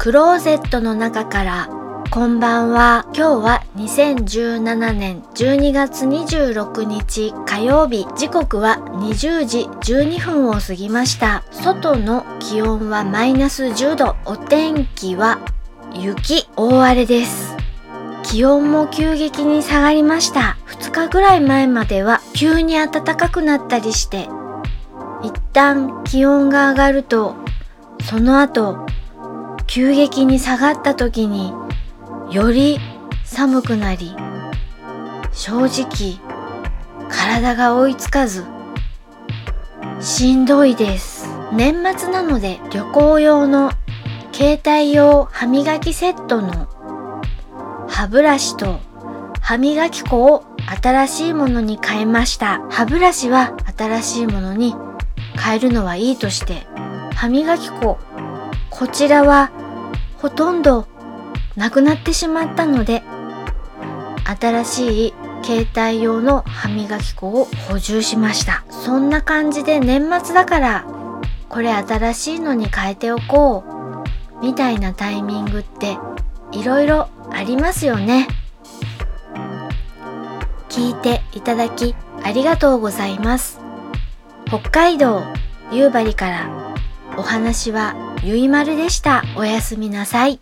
クローゼットの中からこんばんは。今日は2017年12月26日火曜日。時刻は20時12分を過ぎました。外の気温はマイナス10度。お天気は雪大荒れです。気温も急激に下がりました。2日ぐらい前までは急に暖かくなったりして一旦気温が上がるとその後急激に下がった時により寒くなり正直体が追いつかずしんどいです。年末なので旅行用の携帯用歯磨きセットの歯ブラシと歯磨き粉を新しいものに変えました。歯ブラシは新しいものに変えるのはいいとして歯磨き粉こちらはほとんどなくなってしまったので新しい携帯用の歯磨き粉を補充しました。そんな感じで年末だからこれ新しいのに変えておこうみたいなタイミングっていろいろありますよね。聞いていただきありがとうございます。北海道夕張からお話はゆいまるでした。おやすみなさい。